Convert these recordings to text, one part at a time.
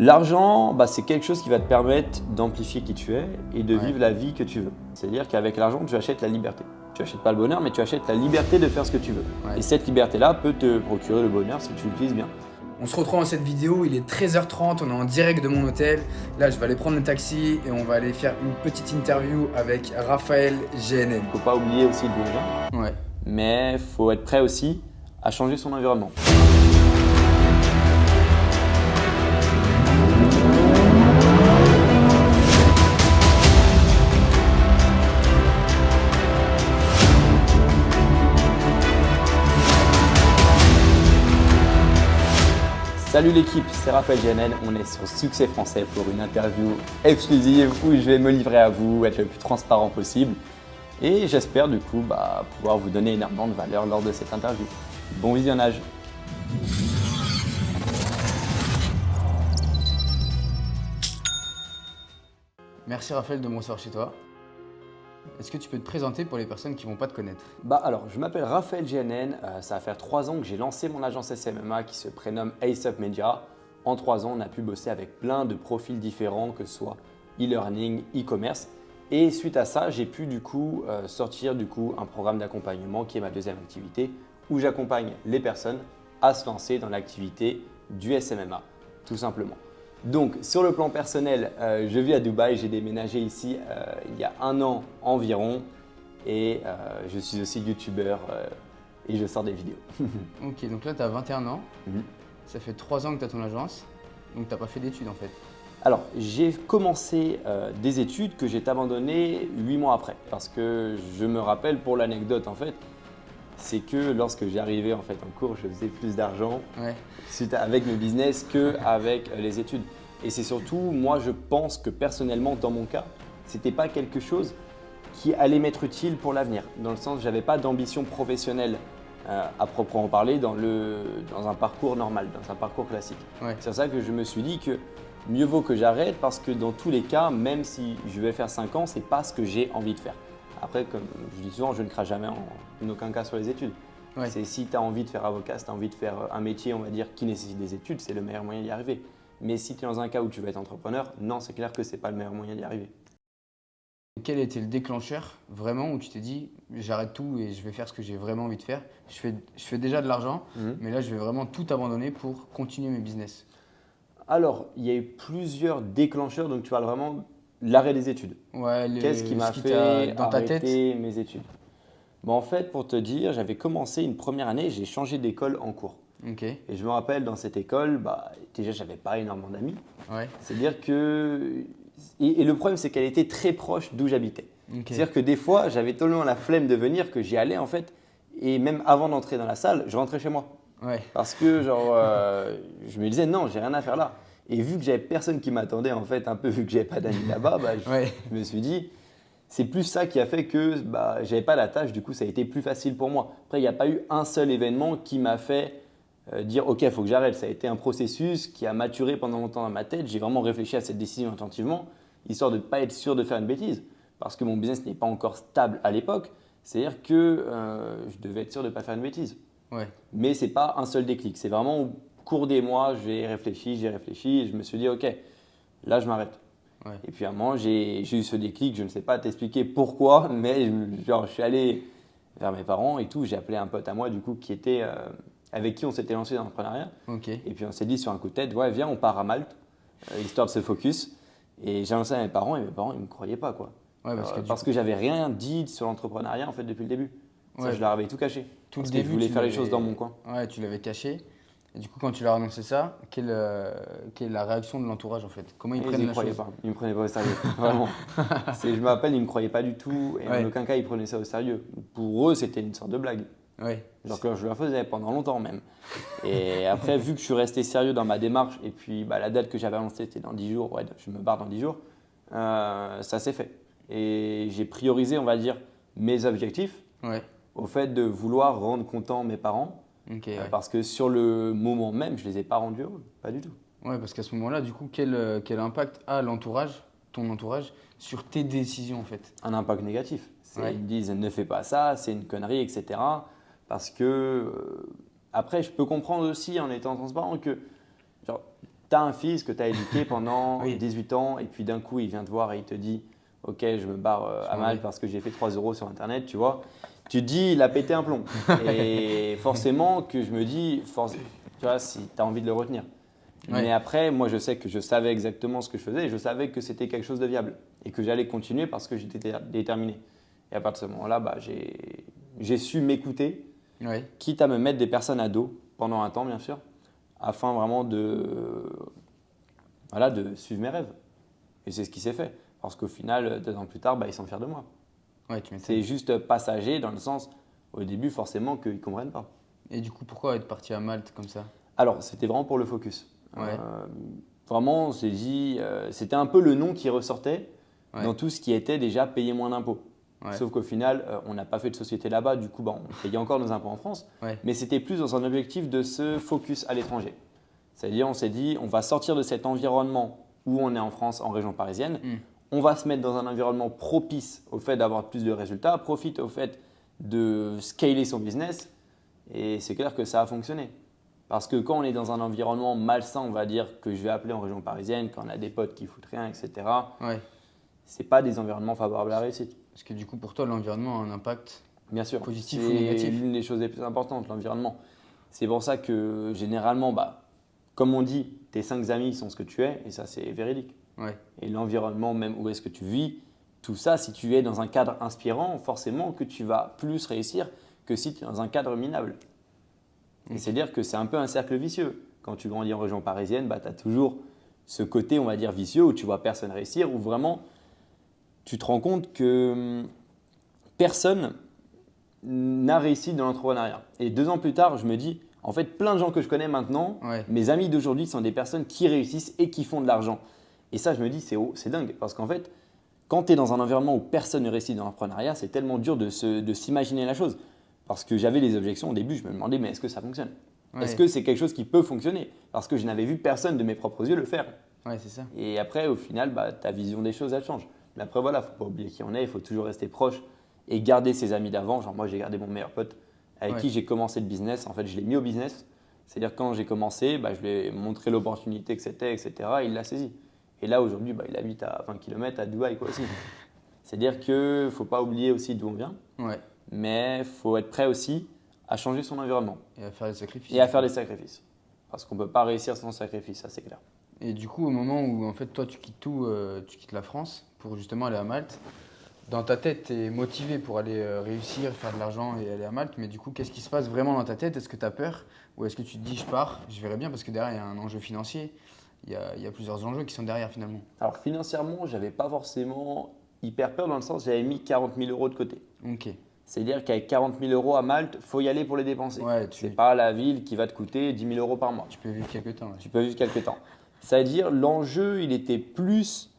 L'argent, bah, c'est quelque chose qui va te permettre d'amplifier qui tu es et de Ouais. vivre la vie que tu veux. C'est-à-dire qu'avec l'argent, tu achètes la liberté. Tu achètes pas le bonheur, mais tu achètes la liberté de faire ce que tu veux. Ouais. Et cette liberté-là peut te procurer le bonheur si tu l'utilises bien. On se retrouve dans cette vidéo, il est 13h30, on est en direct de mon hôtel. Là, je vais aller prendre le taxi et on va aller faire une petite interview avec Raphaël GNN. Faut pas oublier aussi d'où on vient, Ouais. mais faut être prêt aussi à changer son environnement. Salut l'équipe, c'est Raphaël Janel, on est sur Succès Français pour une interview exclusive où je vais me livrer à vous, être le plus transparent possible et j'espère du coup bah, pouvoir vous donner énormément de valeur lors de cette interview. Bon visionnage Merci Raphaël de me chez toi. Est-ce que tu peux te présenter pour les personnes qui vont pas te connaître? Bah alors, je m'appelle Raphaël GNN, euh, ça va faire trois ans que j'ai lancé mon agence SMMA qui se prénomme Ace Up Media. En trois ans, on a pu bosser avec plein de profils différents, que ce soit e-learning, e-commerce. Et suite à ça, j'ai pu du coup euh, sortir du coup un programme d'accompagnement qui est ma deuxième activité, où j'accompagne les personnes à se lancer dans l'activité du SMMA, tout simplement. Donc, sur le plan personnel, euh, je vis à Dubaï, j'ai déménagé ici euh, il y a un an environ et euh, je suis aussi youtubeur et je sors des vidéos. Ok, donc là tu as 21 ans, Mhm. ça fait 3 ans que tu as ton agence, donc tu pas fait d'études en fait. Alors, j'ai commencé euh, des études que j'ai abandonnées huit mois après parce que je me rappelle pour l'anecdote en fait, c'est que lorsque j'arrivais en fait en cours, je faisais plus d'argent Ouais, avec le business qu'avec les études. Et c'est surtout, moi, je pense que personnellement, dans mon cas, c'était pas quelque chose qui allait m'être utile pour l'avenir. Dans le sens, j'avais pas d'ambition professionnelle euh, à proprement parler dans, le, dans un parcours normal, dans un parcours classique. ouais. C'est pour ça que je me suis dit que mieux vaut que j'arrête parce que dans tous les cas, même si je vais faire 5 ans, c'est pas ce que j'ai envie de faire. Après, comme je dis souvent, je ne crache jamais en, en aucun cas sur les études. Ouais. C'est si tu as envie de faire avocat, si tu as envie de faire un métier, on va dire, qui nécessite des études, c'est le meilleur moyen d'y arriver. Mais si tu es dans un cas où tu veux être entrepreneur, non, c'est clair que c'est pas le meilleur moyen d'y arriver. Quel était le déclencheur vraiment où tu t'es dit j'arrête tout et je vais faire ce que j'ai vraiment envie de faire? Je fais, je fais déjà de l'argent, Mhm. mais là je vais vraiment tout abandonner pour continuer mes business. Alors, il y a eu plusieurs déclencheurs, donc tu parles vraiment l'arrêt des études. Ouais, Qu'est-ce qui m'a fait dans ta tête? arrêter mes études? En fait, pour te dire, j'avais commencé une première année, j'ai changé d'école en cours. Et je me rappelle, dans cette école, bah, déjà, j'avais pas énormément d'amis. ouais, C'est-à-dire que. Et, et le problème, c'est qu'elle était très proche d'où j'habitais. C'est-à-dire que des fois, j'avais tellement la flemme de venir que j'y allais en fait. Et même avant d'entrer dans la salle, je rentrais chez moi. Ouais, Parce que, genre, euh, je me disais, non, j'ai rien à faire là. Et vu que j'avais personne qui m'attendait, en fait, un peu vu que j'avais pas d'amis là-bas, bah, je, ouais, je me suis dit, c'est plus ça qui a fait que bah, j'avais pas la tâche, du coup, ça a été plus facile pour moi. Après, il n'y a pas eu un seul événement qui m'a fait euh, dire, ok, il faut que j'arrête. Ça a été un processus qui a maturé pendant longtemps dans ma tête. J'ai vraiment réfléchi à cette décision attentivement, histoire de ne pas être sûr de faire une bêtise. Parce que mon business n'est pas encore stable à l'époque. C'est-à-dire que euh, je devais être sûr de ne pas faire une bêtise. ouais. Mais c'est pas un seul déclic. C'est vraiment au cours des mois, j'ai réfléchi, j'ai réfléchi, et je me suis dit, ok, là, je m'arrête. Ouais. Et puis à un moment, j'ai eu ce déclic, je ne sais pas t'expliquer pourquoi, mais je, genre, je suis allé vers mes parents et tout. J'ai appelé un pote à moi, du coup, qui était, euh, avec qui on s'était lancé dans l'entrepreneuriat. Et puis on s'est dit sur un coup de tête, ouais, viens, on part à Malte, euh, histoire de se focus. Et j'ai lancé à mes parents, et mes parents, ils ne me croyaient pas, quoi. ouais, parce que, Euh, que j'avais rien dit sur l'entrepreneuriat, en fait, depuis le début. Ça, Ouais. je leur avais tout caché. tout parce le que début, je voulais faire les choses dans mon coin. Ouais, tu l'avais caché. Et du coup, quand tu leur as annoncé ça, quelle, euh, quelle est la réaction de l'entourage en fait? Comment ils Ils prennent ne la croyaient chose pas. Ils me prenaient pas au sérieux. Vraiment. Je me rappelle, ils ne me croyaient pas du tout. Et Ouais. en aucun cas, ils prenaient ça au sérieux. Pour eux, c'était une sorte de blague. Ouais, Genre que je la faisais pendant longtemps même. Et après, vu que je suis resté sérieux dans ma démarche, et puis bah, la date que j'avais annoncée, c'était dans 10 jours. Ouais, je me barre dans 10 jours. euh, ça s'est fait. Et j'ai priorisé, on va dire, mes objectifs ouais, au fait de vouloir rendre content mes parents. Euh, ouais. parce que sur le moment même, je les ai pas rendus heureux. Pas du tout. Ouais, parce qu'à ce moment-là, du coup, quel, euh, quel impact a l'entourage, ton entourage, sur tes décisions en fait? Un impact négatif. Ouais. Ils me disent ne fais pas ça, c'est une connerie, etc. Parce que, euh, après, je peux comprendre aussi en étant transparent que genre, tu as un fils que tu as éduqué pendant Oui. 18 ans et puis d'un coup, il vient te voir et il te dit Ok, je me barre euh, à. Malte parce que j'ai fait 3 euros sur Internet, tu vois. Tu te dis, il a pété un plomb. et forcément que je me dis, force, tu vois, si tu as envie de le retenir. Ouais. Mais après, moi, je sais que je savais exactement ce que je faisais et je savais que c'était quelque chose de viable et que j'allais continuer parce que j'étais dé- déterminé. Et à partir de ce moment-là, bah, j'ai j'ai su m'écouter, Ouais. quitte à me mettre des personnes à dos pendant un temps, bien sûr, afin vraiment de, voilà, de suivre mes rêves. Et c'est ce qui s'est fait. Parce qu'au final, deux ans plus tard, bah, ils sont fiers de moi. Ouais. C'est juste passager dans le sens, au début, forcément, qu'ils ne comprennent pas. Et du coup, pourquoi être parti à Malte comme ça? Alors, c'était vraiment pour le focus. Ouais. Euh, vraiment, on s'est dit, euh, c'était un peu le nom qui ressortait Ouais. dans tout ce qui était déjà payer moins d'impôts. Sauf qu'au final, euh, on n'a pas fait de société là-bas, du coup, bah, on payait encore nos impôts en France. Mais c'était plus dans un objectif de se focus à l'étranger. C'est-à-dire, on s'est dit, on va sortir de cet environnement où on est en France, en région parisienne. Mm. On va se mettre dans un environnement propice au fait d'avoir plus de résultats, profite au fait de scaler son business. Et c'est clair que ça a fonctionné. Parce que quand on est dans un environnement malsain, on va dire que je vais appeler en région parisienne, quand on a des potes qui foutent rien, etc., Ouais. c'est pas des environnements favorables à la réussite. Parce que du coup, pour toi, l'environnement a un impact. Bien sûr. Positif c'est ou négatif l'une des choses les plus importantes, l'environnement. C'est pour ça que généralement, bah, comme on dit, tes cinq amis sont ce que tu es, et ça c'est véridique. Ouais. Et l'environnement, même où est-ce que tu vis, tout ça, si tu es dans un cadre inspirant, forcément que tu vas plus réussir que si tu es dans un cadre minable. Et c'est-à-dire que c'est un peu un cercle vicieux. Quand tu grandis en région parisienne, bah, tu as toujours ce côté, on va dire, vicieux où tu vois personne réussir, où vraiment tu te rends compte que hum, personne n'a réussi dans l'entrepreneuriat. Et deux ans plus tard, je me dis, en fait, plein de gens que je connais maintenant, Ouais. mes amis d'aujourd'hui sont des personnes qui réussissent et qui font de l'argent. Et ça, je me dis, c'est oh, c'est dingue. Parce qu'en fait, quand tu es dans un environnement où personne ne réussit dans l'entrepreneuriat, c'est tellement dur de se- de s'imaginer la chose. Parce que j'avais des objections au début, je me demandais, mais est-ce que ça fonctionne? Ouais. Est-ce que c'est quelque chose qui peut fonctionner? Parce que je n'avais vu personne de mes propres yeux le faire. Ouais, c'est ça. Et après, au final, bah, ta vision des choses, elle change. Mais après, voilà, faut pas oublier qui on est, il faut toujours rester proche et garder ses amis d'avant. Genre, moi, j'ai gardé mon meilleur pote avec Ouais. qui j'ai commencé le business. En fait, je l'ai mis au business. C'est-à-dire, quand j'ai commencé, bah, je lui ai montré l'opportunité que c'était, etc. et il l'a saisi. Et là, aujourd'hui, bah, il habite à 20 km à Dubaï, quoi, aussi. C'est-à-dire qu'il ne faut pas oublier aussi d'où on vient, Ouais. mais il faut être prêt aussi à changer son environnement Et à faire des sacrifices. et à faire des sacrifices. Parce qu'on ne peut pas réussir sans sacrifice, ça c'est clair. Et du coup, au moment où en fait toi tu quittes tout, euh, tu quittes la France pour justement aller à Malte, dans ta tête tu es motivé pour aller euh, réussir, faire de l'argent et aller à Malte, mais du coup qu'est-ce qui se passe vraiment dans ta tête? Est-ce que tu as peur? Ou est-ce que tu te dis je pars, je verrai bien parce que derrière il y a un enjeu financier, il y a, il y a plusieurs enjeux qui sont derrière finalement. Alors financièrement, j'avais pas forcément hyper peur dans le sens j'avais mis 40 000 euros de côté. Ok. C'est-à-dire qu'avec 40 000 euros à Malte, faut y aller pour les dépenser. Ouais, tu, C'est pas la ville qui va te coûter 10 000 euros par mois. tu peux vivre quelques temps. Tu peux vivre quelques temps. C'est-à-dire l'enjeu, il était plus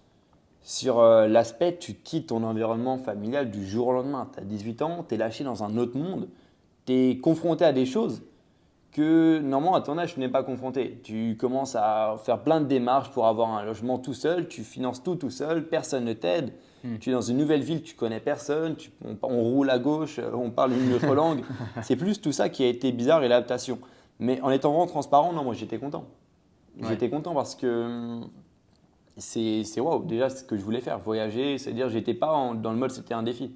sur euh, l'aspect tu quittes ton environnement familial du jour au lendemain. Tu as 18 ans, tu es lâché dans un autre monde, tu es confronté à des choses que normalement à ton âge tu n'es pas confronté. Tu commences à faire plein de démarches pour avoir un logement tout seul, tu finances tout tout seul, personne ne t'aide. Hmm. Tu es dans une nouvelle ville, tu connais personne, tu- on, on roule à gauche, euh, on parle une autre langue. C'est plus tout ça qui a été bizarre et l'adaptation. Mais en étant vraiment transparent, non, moi j'étais content. Ouais. J'étais content parce que hum, c'est c'est waouh, déjà ce que je voulais faire, voyager, c'est-à-dire j'étais pas en- dans le mode c'était un défi.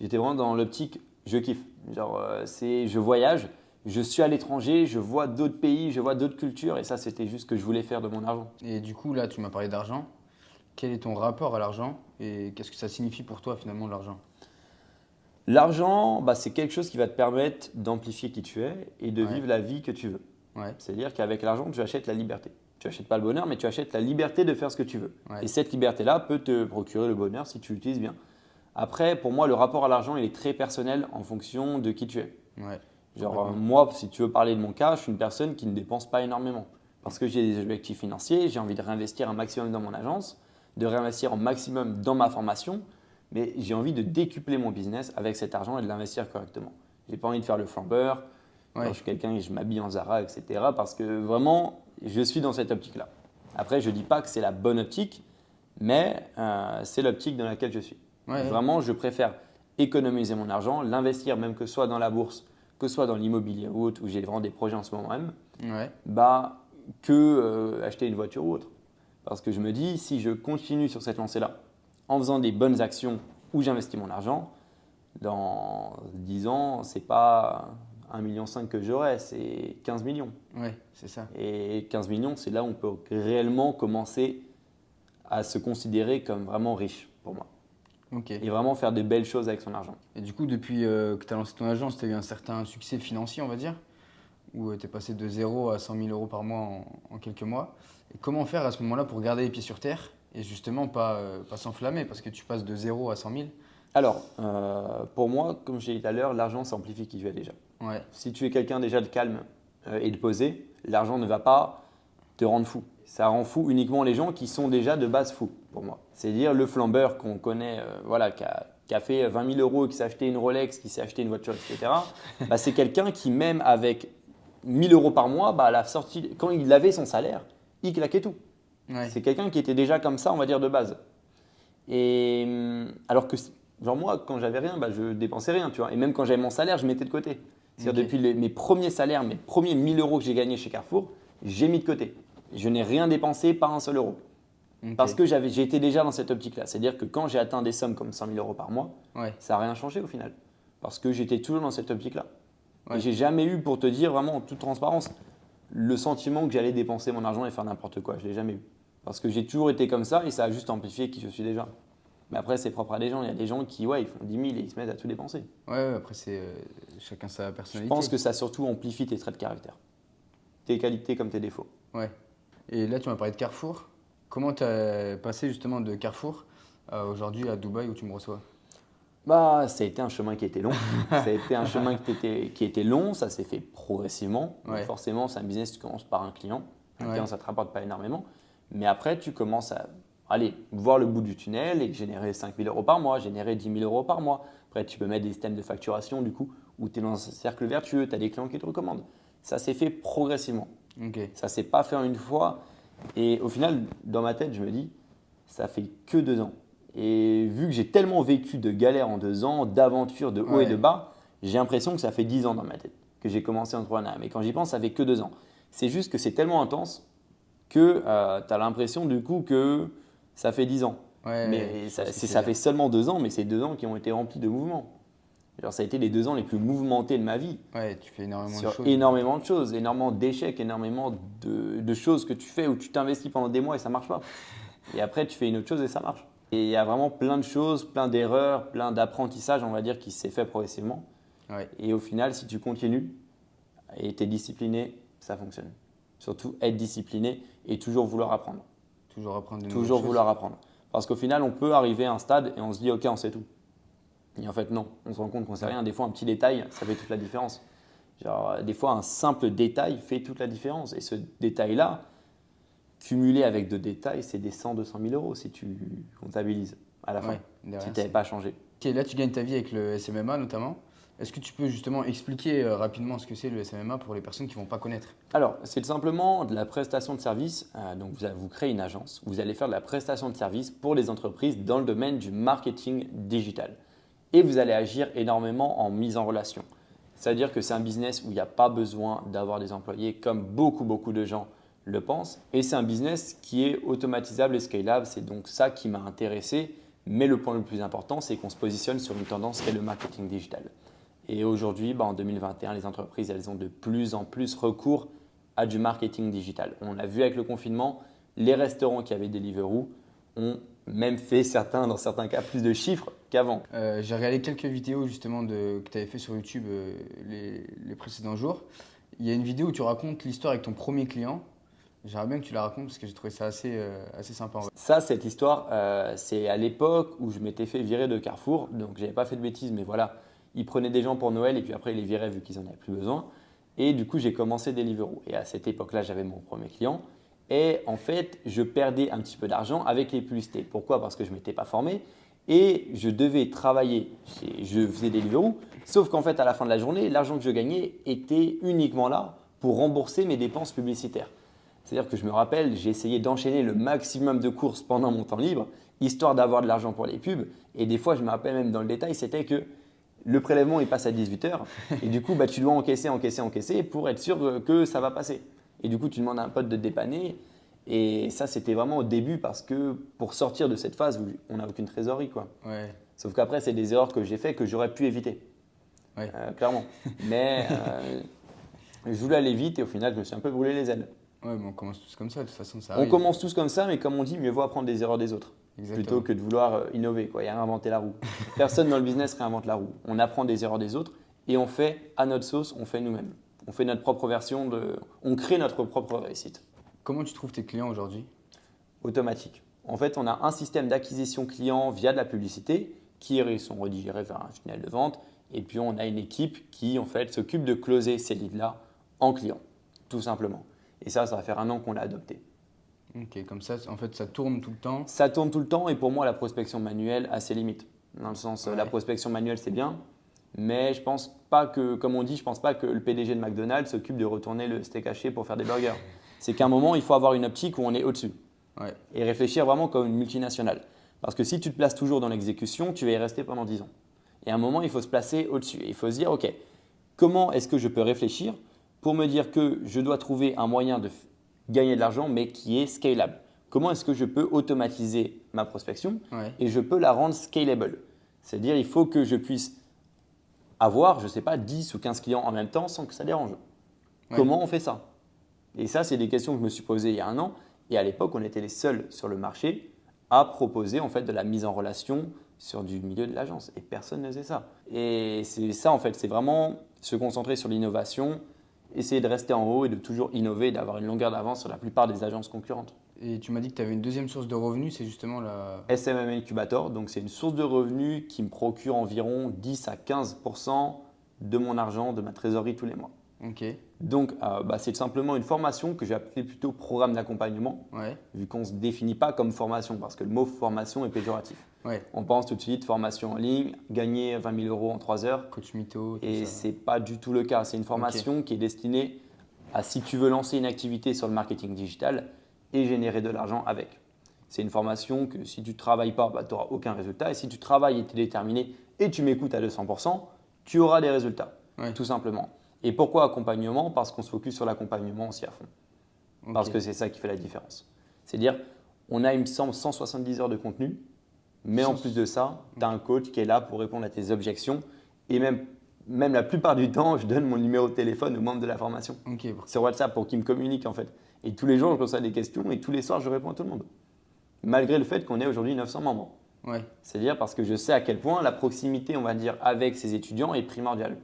J'étais vraiment dans l'optique je kiffe. Genre euh, c'est je voyage, je suis à l'étranger, je vois d'autres pays, je vois d'autres cultures et ça c'était juste ce que je voulais faire de mon argent. Et du coup là tu m'as parlé d'argent. Quel est ton rapport à l'argent et qu'est-ce que ça signifie pour toi finalement l'argent? L'argent, bah, c'est quelque chose qui va te permettre d'amplifier qui tu es et de Ouais. vivre la vie que tu veux. Ouais. C'est-à-dire qu'avec l'argent, tu achètes la liberté. Tu achètes pas le bonheur, mais tu achètes la liberté de faire ce que tu veux. Ouais. Et cette liberté-là peut te procurer le bonheur si tu l'utilises bien. Après, pour moi, le rapport à l'argent, il est très personnel en fonction de qui tu es. Genre, euh, moi, si tu veux parler de mon cas, je suis une personne qui ne dépense pas énormément. Parce que j'ai des objectifs financiers, j'ai envie de réinvestir un maximum dans mon agence, de réinvestir un maximum dans ma formation, mais j'ai envie de décupler mon business avec cet argent et de l'investir correctement. J'ai pas envie de faire le flambeur, Ouais. quand je suis quelqu'un et je m'habille en Zara, etc. Parce que vraiment, je suis dans cette optique-là. Après, je ne dis pas que c'est la bonne optique, mais euh, c'est l'optique dans laquelle je suis. Ouais. Vraiment, je préfère économiser mon argent, l'investir même que ce soit dans la bourse, que ce soit dans l'immobilier ou autre, où j'ai vraiment des projets en ce moment même. Ouais. Bah, que euh, acheter une voiture ou autre. Parce que je me dis, si je continue sur cette lancée-là, en faisant des bonnes actions où j'investis mon argent, dans 10 ans, c'est pas 1,5 million que j'aurai, c'est 15 millions. Oui, c'est ça. Et 15 millions, c'est là où on peut réellement commencer à se considérer comme vraiment riche pour moi. Et vraiment faire de belles choses avec son argent. Et du coup, depuis euh, que tu as lancé ton agence, tu as eu un certain succès financier, on va dire, où tu es passé de 0 à 100 000 euros par mois en, en quelques mois. Et comment faire à ce moment-là pour garder les pieds sur terre et justement pas, euh, pas s'enflammer parce que tu passes de 0 à 100 000 Alors, euh, pour moi, comme je l'ai dit tout à l'heure, l'argent s'amplifie qui tu es déjà. Ouais, Si tu es quelqu'un déjà de calme euh, et de posé, l'argent ne va pas te rendre fou. Ça rend fou uniquement les gens qui sont déjà de base fous, pour moi. C'est-à-dire le flambeur qu'on connaît, euh, voilà, qui a, qui a fait 20 000 euros, qui s'est acheté une Rolex, qui s'est acheté une voiture, etc. bah, c'est quelqu'un qui, même avec 1000 euros par mois, bah, à la sortie, quand il avait son salaire, il claquait tout. ouais. C'est quelqu'un qui était déjà comme ça, on va dire, de base. Et hum, alors que, genre moi, quand j'avais rien, bah, je dépensais rien, tu vois. Et même quand j'avais mon salaire, je mettais de côté. C'est-à-dire depuis les- mes premiers salaires, mes premiers 1000 euros que j'ai gagnés chez Carrefour, j'ai mis de côté. Je n'ai rien dépensé, pas un seul euro. Parce que j'avais, j'étais déjà dans cette optique-là. C'est-à-dire que quand j'ai atteint des sommes comme 100 000 euros par mois, Ouais. ça n'a rien changé au final. Parce que j'étais toujours dans cette optique-là. Ouais. Et j'ai jamais eu, pour te dire vraiment en toute transparence, le sentiment que j'allais dépenser mon argent et faire n'importe quoi. Je l'ai jamais eu. Parce que j'ai toujours été comme ça et ça a juste amplifié qui je suis déjà. Mais après, c'est propre à des gens. Il y a des gens qui, ouais, ils font 10 000 et ils se mettent à tout dépenser. Ouais, ouais, après, c'est euh, chacun sa Je personnalité. pense que ça surtout amplifie tes traits de caractère. Tes qualités comme tes défauts. Ouais. Et là, tu m'as parlé de Carrefour. Comment tu as passé justement de Carrefour à aujourd'hui à Dubaï où tu me reçois? Bah, ça a été un chemin qui était long. ça a été un chemin qui était, qui était long. Ça s'est fait progressivement. Ouais. forcément, c'est un business, tu commences par un client. Un Ouais. client, ça ne te rapporte pas énormément. Mais après, tu commences à aller voir le bout du tunnel et générer 5 000 euros par mois, générer 10 000 euros par mois. Après, tu peux mettre des systèmes de facturation, du coup, où tu es dans un cercle vertueux, tu as des clients qui te recommandent. Ça s'est fait progressivement. Ça s'est pas fait en une fois. Et au final, dans ma tête, je me dis, ça fait que deux ans. Et vu que j'ai tellement vécu de galères en deux ans, d'aventures, de haut et de bas, j'ai l'impression que ça fait dix ans dans ma tête que j'ai commencé entrepreneuriat. Mais quand j'y pense, ça fait que deux ans. C'est juste que c'est tellement intense que tu as l'impression du coup que ça fait dix ans. Ouais, mais ça, fait seulement deux ans, mais c'est deux ans qui ont été remplis de mouvements. Alors, ça a été les deux ans les plus mouvementés de ma vie Ouais, tu fais énormément de choses. énormément de choses, énormément d'échecs, énormément de, de choses que tu fais où tu t'investis pendant des mois et ça marche pas. Et après, tu fais une autre chose et ça marche. Et il y a vraiment plein de choses, plein d'erreurs, plein d'apprentissages, on va dire, qui s'est fait progressivement. Ouais. Et au final, si tu continues et tu es discipliné, ça fonctionne. Surtout être discipliné et toujours vouloir apprendre. Toujours apprendre de Toujours choses. vouloir apprendre. Parce qu'au final, on peut arriver à un stade et on se dit, OK, on sait tout. Et en fait, non. On se rend compte qu'on sait rien. Des fois, un petit détail, ça fait toute la différence. Genre, euh, des fois, un simple détail fait toute la différence. Et ce détail-là, cumulé avec deux détails, c'est des 100, 200 000 euros si tu comptabilises à la fin. Ouais, derrière, si tu n'avais pas changé. Ok, là, tu gagnes ta vie avec le SMMA notamment. Est-ce que tu peux justement expliquer euh, rapidement ce que c'est le SMMA pour les personnes qui ne vont pas connaître? Alors, c'est simplement de la prestation de service. Euh, donc, vous, vous créez une agence, vous allez faire de la prestation de service pour les entreprises dans le domaine du marketing digital. Et vous allez agir énormément en mise en relation. C'est-à-dire que c'est un business où il n'y a pas besoin d'avoir des employés comme beaucoup, beaucoup de gens le pensent. Et c'est un business qui est automatisable et scalable. C'est donc ça qui m'a intéressé. Mais le point le plus important, c'est qu'on se positionne sur une tendance qui est le marketing digital. Et aujourd'hui, bah, en 2021, les entreprises, elles ont de plus en plus recours à du marketing digital. On l'a vu avec le confinement, les restaurants qui avaient Deliveroo ont même fait certains, dans certains cas, plus de chiffres qu'avant. Euh, J'ai regardé quelques vidéos justement de, que tu avais fait sur YouTube euh, les, les précédents jours. Il y a une vidéo où tu racontes l'histoire avec ton premier client. J'aimerais bien que tu la racontes parce que j'ai trouvé ça assez, euh, assez sympa. en vrai. Ça, cette histoire, c'est à l'époque où je m'étais fait virer de Carrefour. Donc, j'avais pas fait de bêtises, mais voilà, ils prenaient des gens pour Noël et puis après, ils les viraient vu qu'ils en avaient plus besoin. Et du coup, j'ai commencé Deliveroo. Et à cette époque-là, j'avais mon premier client. Et en fait, je perdais un petit peu d'argent avec les publicités. Pourquoi? Parce que je ne m'étais pas formé et je devais travailler. Je faisais Deliveroo, sauf qu'en fait, à la fin de la journée, l'argent que je gagnais était uniquement là pour rembourser mes dépenses publicitaires. C'est-à-dire que je me rappelle, j'ai essayé d'enchaîner le maximum de courses pendant mon temps libre, histoire d'avoir de l'argent pour les pubs. Et des fois, je me rappelle même dans le détail, c'était que le prélèvement, il passe à 18h. Et du coup, bah, tu dois encaisser, encaisser, encaisser pour être sûr que ça va passer. Et du coup, tu demandes à un pote de te dépanner. Et ça, c'était vraiment au début parce que pour sortir de cette phase où on n'a aucune trésorerie, quoi. Ouais. Sauf qu'après, c'est des erreurs que j'ai fait que j'aurais pu éviter. Ouais. Euh, clairement. Mais euh, je voulais aller vite et au final, je me suis un peu brûlé les ailes. Ouais, mais on commence tous comme ça, de toute façon, ça On commence tous comme ça, mais comme on dit, mieux vaut apprendre des erreurs des autres Exactement. plutôt que de vouloir euh, innover quoi, et réinventer la roue. Personne dans le business réinvente la roue. On apprend des erreurs des autres et on fait à notre sauce, on fait nous-mêmes. On fait notre propre version de. On crée notre propre réussite Comment tu trouves tes clients aujourd'hui? Automatique. En fait, on a un système d'acquisition client via de la publicité qui sont redirigés vers un funnel de vente. Et puis, on a une équipe qui, en fait, s'occupe de closer ces leads-là en clients, tout simplement. Et ça, ça va faire un an qu'on l'a adopté. Ok, comme ça, en fait, ça tourne tout le temps. Ça tourne tout le temps et pour moi, la prospection manuelle a ses limites. Dans le sens, euh, la prospection manuelle, c'est bien, mais je pense pas que, comme on dit, je pense pas que le PDG de McDonald's s'occupe de retourner le steak haché pour faire des burgers. C'est qu'à un moment, il faut avoir une optique où on est au-dessus Ouais. et réfléchir vraiment comme une multinationale. Parce que si tu te places toujours dans l'exécution, tu vas y rester pendant 10 ans. Et à un moment, il faut se placer au-dessus. Et il faut se dire, OK, comment est-ce que je peux réfléchir pour me dire que je dois trouver un moyen de gagner de l'argent, mais qui est scalable? Comment est-ce que je peux automatiser ma prospection Ouais. et je peux la rendre scalable? C'est-à-dire, il faut que je puisse avoir, je ne sais pas, 10 ou 15 clients en même temps sans que ça dérange. Ouais. Comment on fait ça? Et ça, c'est des questions que je me suis posées il y a un an. Et à l'époque, on était les seuls sur le marché à proposer en fait de la mise en relation sur du milieu de l'agence. Et personne ne faisait ça. Et c'est ça, en fait, c'est vraiment se concentrer sur l'innovation, essayer de rester en haut et de toujours innover, d'avoir une longueur d'avance sur la plupart des agences concurrentes. Et tu m'as dit que tu avais une deuxième source de revenus, c'est justement la. SMM Incubator, donc c'est une source de revenus qui me procure environ 10 à 15 de mon argent, de ma trésorerie tous les mois. Ok. Donc, euh, bah, c'est simplement une formation que j'ai appelée plutôt programme d'accompagnement, Ouais. vu qu'on ne se définit pas comme formation, parce que le mot formation est péjoratif. Ouais. On pense tout de suite formation en ligne, gagner 20 000 euros en 3 heures, Coach mytho. tout et ce n'est pas du tout le cas. C'est une formation qui est destinée à si tu veux lancer une activité sur le marketing digital et générer de l'argent avec. C'est une formation que si tu ne travailles pas, bah, tu n'auras aucun résultat. Et si tu travailles et tu es déterminé et tu m'écoutes à 200%, tu auras des résultats, Ouais. tout simplement. Et pourquoi accompagnement? Parce qu'on se focus sur l'accompagnement aussi à fond. Parce que c'est ça qui fait la différence. C'est-à-dire, on a, il me semble, 170 heures de contenu, mais en plus de ça, tu as un coach qui est là pour répondre à tes objections. Et même, même la plupart du temps, je donne mon numéro de téléphone aux membres de la formation Ok. sur WhatsApp pour qu'ils me communiquent en fait. Et tous les jours, je reçois des questions et tous les soirs, je réponds à tout le monde. Malgré le fait qu'on ait aujourd'hui 900 membres. Ouais. C'est-à-dire parce que je sais à quel point la proximité, on va dire, avec ces étudiants est primordiale.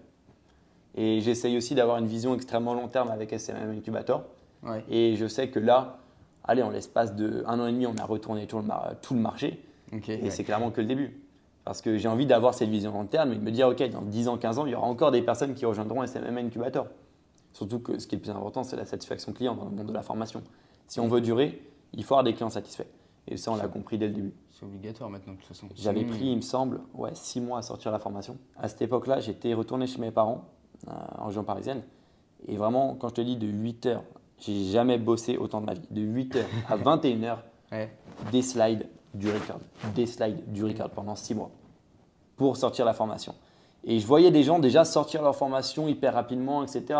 Et j'essaye aussi d'avoir une vision extrêmement long terme avec SMM Incubator. Ouais. Et je sais que là, allez, en l'espace de un an et demi, on a retourné tout le, mar- tout le marché. Et ouais. c'est clairement que le début. Parce que j'ai envie d'avoir cette vision long terme et de me dire, OK, dans 10 ans, 15 ans, il y aura encore des personnes qui rejoindront SMM Incubator. Surtout que ce qui est le plus important, c'est la satisfaction client dans le monde de la formation. Si on veut durer, il faut avoir des clients satisfaits. Et ça, on l'a compris dès le début. C'est obligatoire maintenant, de toute façon. J'avais Sinon, pris, il me semble, ouais, 6 mois à sortir la formation. À cette époque-là, j'étais retourné chez mes parents euh, en région parisienne. Et vraiment, quand je te dis de 8 heures, j'ai jamais bossé autant de ma vie. De 8 heures à 21 heures, Ouais. des slides du record, des slides du record pendant six mois pour sortir la formation. Et je voyais des gens déjà sortir leur formation hyper rapidement, etc.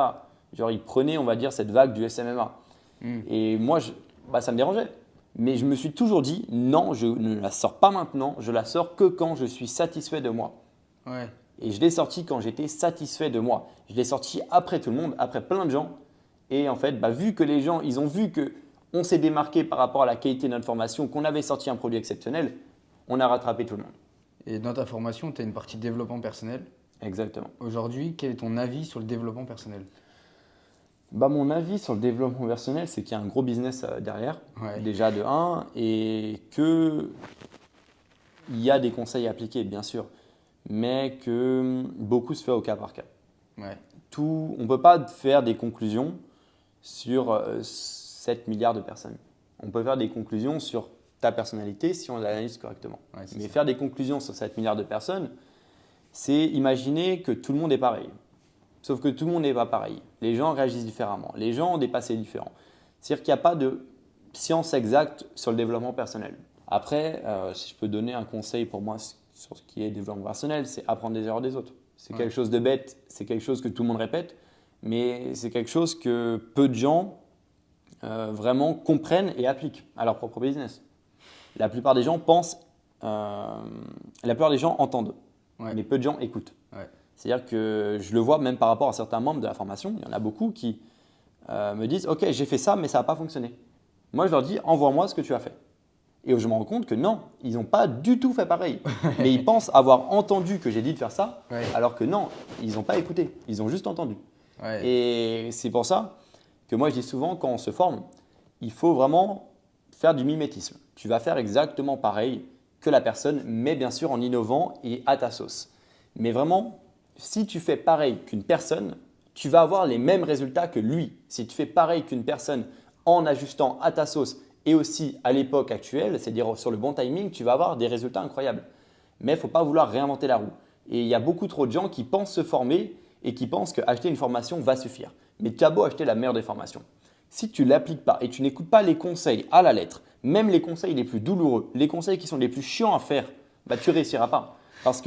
Genre, ils prenaient, on va dire, cette vague du SMMA. Et moi, je, bah, ça me dérangeait. Mais je me suis toujours dit, non, je ne la sors pas maintenant, je la sors que quand je suis satisfait de moi. Ouais. Et je l'ai sorti quand j'étais satisfait de moi. Je l'ai sorti après tout le monde, après plein de gens. Et en fait, bah, vu que les gens, ils ont vu que on s'est démarqué par rapport à la qualité de notre formation, qu'on avait sorti un produit exceptionnel, on a rattrapé tout le monde. Et dans ta formation, tu as une partie développement personnel. Exactement. Aujourd'hui, quel est ton avis sur le développement personnel? Bah, mon avis sur le développement personnel, c'est qu'il y a un gros business euh, derrière, Ouais. déjà de 1, et que il y a des conseils à appliquer, bien sûr, mais que beaucoup se fait au cas par cas. Ouais. tout, on ne peut pas faire des conclusions sur euh, 7 milliards de personnes. On peut faire des conclusions sur ta personnalité si on l'analyse correctement. Ouais, Mais ça. faire des conclusions sur 7 milliards de personnes, c'est imaginer que tout le monde est pareil. Sauf que tout le monde n'est pas pareil. Les gens réagissent différemment. Les gens ont des passés différents. C'est-à-dire qu'il n'y a pas de science exacte sur le développement personnel. Après, euh, si je peux donner un conseil pour moi sur ce qui est développement personnel, c'est apprendre des erreurs des autres. C'est Ouais. quelque chose de bête, c'est quelque chose que tout le monde répète, mais c'est quelque chose que peu de gens euh, vraiment comprennent et appliquent à leur propre business. La plupart des gens pensent, euh, la plupart des gens entendent, Ouais. mais peu de gens écoutent. Ouais. C'est-à-dire que je le vois même par rapport à certains membres de la formation, il y en a beaucoup qui euh, me disent Ok, j'ai fait ça, mais ça n'a pas fonctionné. Moi, je leur dis Envoie-moi ce que tu as fait. Et je me rends compte que non, ils n'ont pas du tout fait pareil. mais ils pensent avoir entendu que j'ai dit de faire ça, Ouais. alors que non, ils n'ont pas écouté, ils ont juste entendu. Ouais. Et c'est pour ça que moi je dis souvent quand on se forme, il faut vraiment faire du mimétisme. Tu vas faire exactement pareil que la personne, mais bien sûr en innovant et à ta sauce. Mais vraiment, si tu fais pareil qu'une personne, tu vas avoir les mêmes résultats que lui. Si tu fais pareil qu'une personne en ajustant à ta sauce et aussi à l'époque actuelle, c'est-à-dire sur le bon timing, tu vas avoir des résultats incroyables. Mais il ne faut pas vouloir réinventer la roue. Et il y a beaucoup trop de gens qui pensent se former et qui pensent qu'acheter une formation va suffire. Mais tu as beau acheter la meilleure des formations. Si tu l'appliques pas et tu n'écoutes pas les conseils à la lettre, même les conseils les plus douloureux, les conseils qui sont les plus chiants à faire, bah, tu réussiras pas. Parce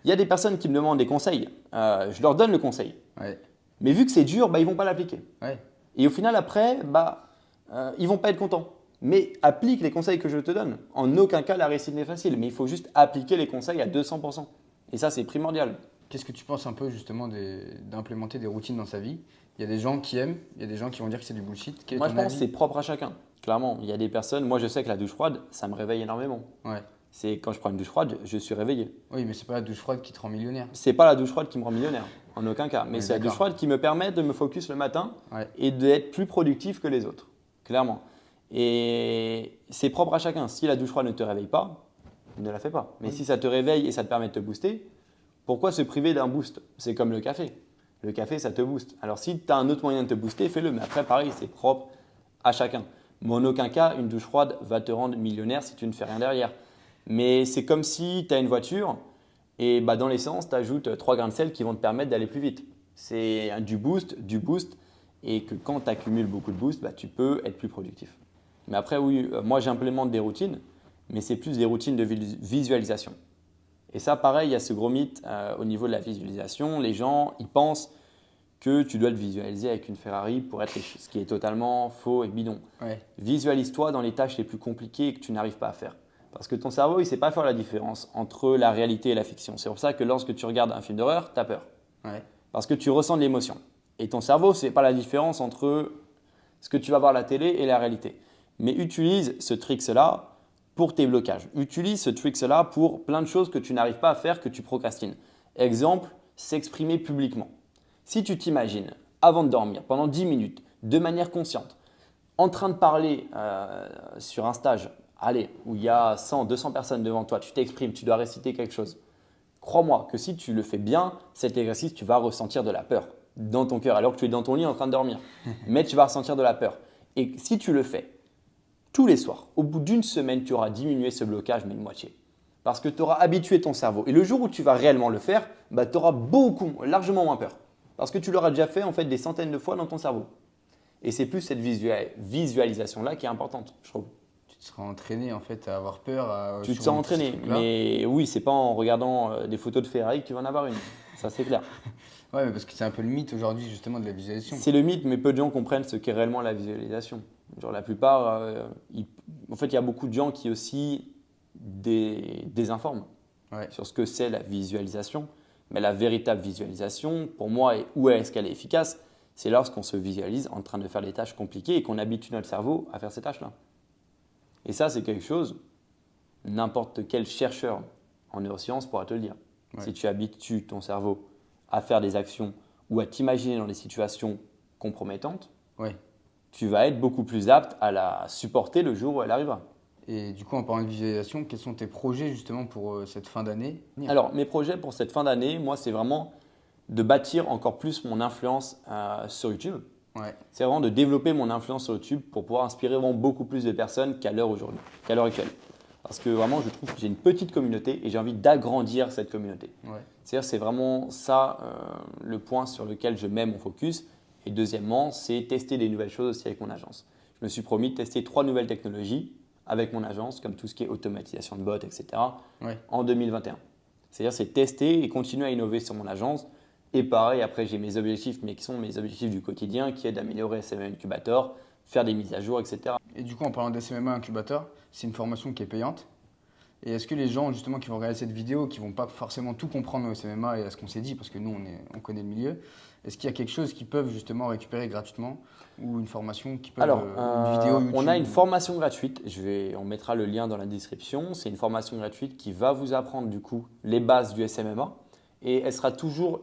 qu'il y a des personnes qui me demandent des conseils, euh, je leur donne le conseil. Ouais. Mais vu que c'est dur, bah, ils ne vont pas l'appliquer. Ouais. Et au final, après, bah, euh, ils vont pas être contents. Mais applique les conseils que je te donne. En aucun cas, la réussite n'est facile, mais il faut juste appliquer les conseils à 200%. Et ça, c'est primordial. Qu'est-ce que tu penses un peu justement d'implémenter des routines dans sa vie? Il y a des gens qui aiment, il y a des gens qui vont dire que c'est du bullshit. Quel Moi, je pense que c'est propre à chacun. Clairement, il y a des personnes, moi je sais que la douche froide, ça me réveille énormément. Ouais. C'est quand je prends une douche froide, je suis réveillé. Oui, mais c'est pas la douche froide qui te rend millionnaire. C'est pas la douche froide qui me rend millionnaire, en aucun cas. Mais Oui, c'est la douche froide qui me permet de me focus le matin Ouais. et d'être plus productif que les autres, clairement. Et c'est propre à chacun. Si la douche froide ne te réveille pas, ne la fais pas. Mais Oui. si ça te réveille et ça te permet de te booster, pourquoi se priver d'un boost? C'est comme le café. Le café, ça te booste. Alors si tu as un autre moyen de te booster, fais-le. Mais après, pareil, c'est propre à chacun. Mais en aucun cas, une douche froide va te rendre millionnaire si tu ne fais rien derrière. Mais c'est comme si tu as une voiture et bah, dans l'essence, tu ajoutes 3 grains de sel qui vont te permettre d'aller plus vite. C'est du boost, du boost, et que quand tu accumules beaucoup de boost, bah, tu peux être plus productif. Mais après, oui, euh, moi j'implémente des routines, mais c'est plus des routines de vis- visualisation. Et ça, pareil, il y a ce gros mythe euh, au niveau de la visualisation. Les gens, ils pensent que tu dois te visualiser avec une Ferrari pour être riche, ce qui est totalement faux et bidon. Ouais. Visualise-toi dans les tâches les plus compliquées que tu n'arrives pas à faire. Parce que ton cerveau, il ne sait pas faire la différence entre la réalité et la fiction. C'est pour ça que lorsque tu regardes un film d'horreur, tu as peur. Ouais. Parce que tu ressens de l'émotion. Et ton cerveau ne sait pas la différence entre ce que tu vas voir à la télé et la réalité. Mais utilise ce trick-là pour tes blocages. Utilise ce trick-là pour plein de choses que tu n'arrives pas à faire, que tu procrastines. Exemple, s'exprimer publiquement. Si tu t'imagines, avant de dormir, pendant 10 minutes, de manière consciente, en train de parler euh, sur un stage, allez, où il y a 100, 200 personnes devant toi, tu t'exprimes, tu dois réciter quelque chose. Crois-moi que si tu le fais bien, cet exercice, tu vas ressentir de la peur dans ton cœur alors que tu es dans ton lit en train de dormir. Mais tu vas ressentir de la peur. Et si tu le fais tous les soirs, au bout d'une semaine, tu auras diminué ce blocage, mais de moitié. Parce que tu auras habitué ton cerveau. Et le jour où tu vas réellement le faire, bah, tu auras beaucoup, largement moins peur. Parce que tu l'auras déjà fait en fait des centaines de fois dans ton cerveau. Et c'est plus cette visua- visualisation-là qui est importante, je trouve. Tu te seras entraîné en fait à avoir peur. À, Tu te sens entraîné. Mais oui, c'est pas en regardant euh, des photos de Ferrari que tu vas en avoir une. Ça, c'est clair. Ouais, mais parce que c'est un peu le mythe aujourd'hui justement de la visualisation. C'est le mythe, mais peu de gens comprennent ce qu'est réellement la visualisation. Genre, la plupart, euh, ils- en fait, il y a beaucoup de gens qui aussi dé- désinforment Ouais. sur ce que c'est la visualisation. Mais la véritable visualisation, pour moi, et où est-ce qu'elle est efficace C'est lorsqu'on se visualise en train de faire des tâches compliquées et qu'on habitue notre cerveau à faire ces tâches-là. Et ça, c'est quelque chose, n'importe quel chercheur en neurosciences pourra te le dire. Ouais. Si tu habitues ton cerveau à faire des actions ou à t'imaginer dans des situations compromettantes, Ouais. tu vas être beaucoup plus apte à la supporter le jour où elle arrivera. Et du coup, en parlant de visualisation, quels sont tes projets justement pour euh, cette fin d'année Alors, mes projets pour cette fin d'année, moi, c'est vraiment de bâtir encore plus mon influence euh, sur YouTube. Ouais. C'est vraiment de développer mon influence sur YouTube pour pouvoir inspirer vraiment beaucoup plus de personnes qu'à l'heure aujourd'hui, qu'à l'heure actuelle. Parce que vraiment, je trouve que j'ai une petite communauté et j'ai envie d'agrandir cette communauté. Ouais. C'est-à-dire, c'est vraiment ça euh, le point sur lequel je mets mon focus. Et deuxièmement, c'est tester des nouvelles choses aussi avec mon agence. Je me suis promis de tester trois nouvelles technologies avec mon agence, comme tout ce qui est automatisation de bots, etc., Ouais. en 2021. C'est-à-dire, c'est tester et continuer à innover sur mon agence. Et pareil, après, j'ai mes objectifs, mais qui sont mes objectifs du quotidien, qui est d'améliorer SM Incubator, faire des mises à jour, etc. Et du coup, en parlant d'SMMA incubateur, c'est une formation qui est payante. Et est-ce que les gens justement qui vont regarder cette vidéo, qui vont pas forcément tout comprendre au SMMA et à ce qu'on s'est dit, parce que nous on, est, on connaît le milieu, est-ce qu'il y a quelque chose qu'ils peuvent justement récupérer gratuitement ou une formation qui peut Alors, une vidéo euh, on a une formation gratuite. Je vais, on mettra le lien dans la description. C'est une formation gratuite qui va vous apprendre du coup les bases du SMMA et elle sera toujours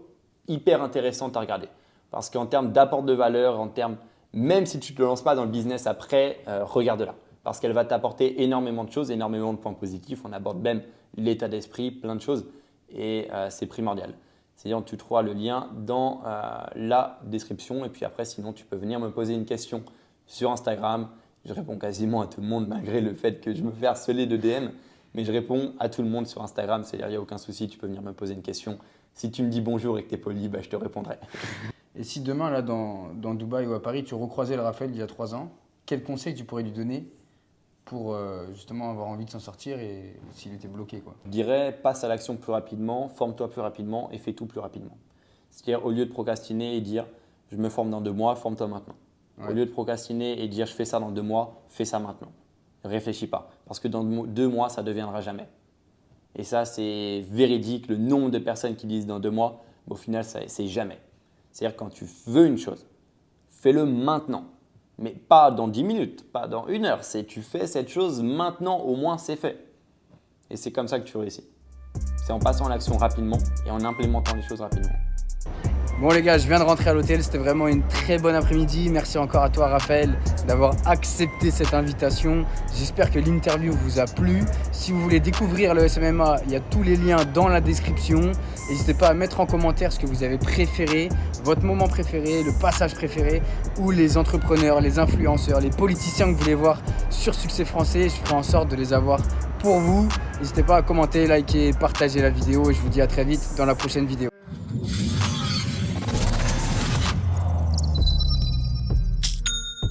hyper intéressante à regarder parce qu'en termes d'apport de valeur, en termes même si tu ne te lances pas dans le business après, euh, regarde-la parce qu'elle va t'apporter énormément de choses, énormément de points positifs. On aborde même l'état d'esprit, plein de choses, et euh, c'est primordial. C'est-à-dire tu trouveras le lien dans euh, la description, et puis après, sinon, tu peux venir me poser une question sur Instagram. Je réponds quasiment à tout le monde, malgré le fait que je me fais harceler de DM, mais je réponds à tout le monde sur Instagram, c'est-à-dire il n'y a aucun souci, tu peux venir me poser une question. Si tu me dis bonjour et que tu es poli, bah, je te répondrai. Et si demain, là, dans, dans Dubaï ou à Paris, tu recroisais le Raphaël il y a trois ans, quel conseil tu pourrais lui donner pour euh, justement avoir envie de s'en sortir et s'il était bloqué. Quoi? Je dirais passe à l'action plus rapidement, forme-toi plus rapidement et fais tout plus rapidement. C'est-à-dire au lieu de procrastiner et dire je me forme dans deux mois, forme-toi maintenant. Au lieu de procrastiner et dire je fais ça dans deux mois, fais ça maintenant. Réfléchis pas parce que dans deux mois ça ne deviendra jamais. Et ça c'est véridique, le nombre de personnes qui disent dans deux mois, au final c'est jamais. C'est-à-dire quand tu veux une chose, fais-le maintenant mais pas dans 10 minutes, pas dans une heure. C'est tu fais cette chose maintenant, au moins c'est fait. Et c'est comme ça que tu réussis. C'est en passant à l'action rapidement et en implémentant les choses rapidement. Bon les gars, je viens de rentrer à l'hôtel, c'était vraiment une très bonne après-midi. Merci encore à toi Raphaël d'avoir accepté cette invitation. J'espère que l'interview vous a plu. Si vous voulez découvrir le SMMA, il y a tous les liens dans la description. N'hésitez pas à mettre en commentaire ce que vous avez préféré, votre moment préféré, le passage préféré, ou les entrepreneurs, les influenceurs, les politiciens que vous voulez voir sur Succès Français. Je ferai en sorte de les avoir pour vous. N'hésitez pas à commenter, liker, partager la vidéo et je vous dis à très vite dans la prochaine vidéo.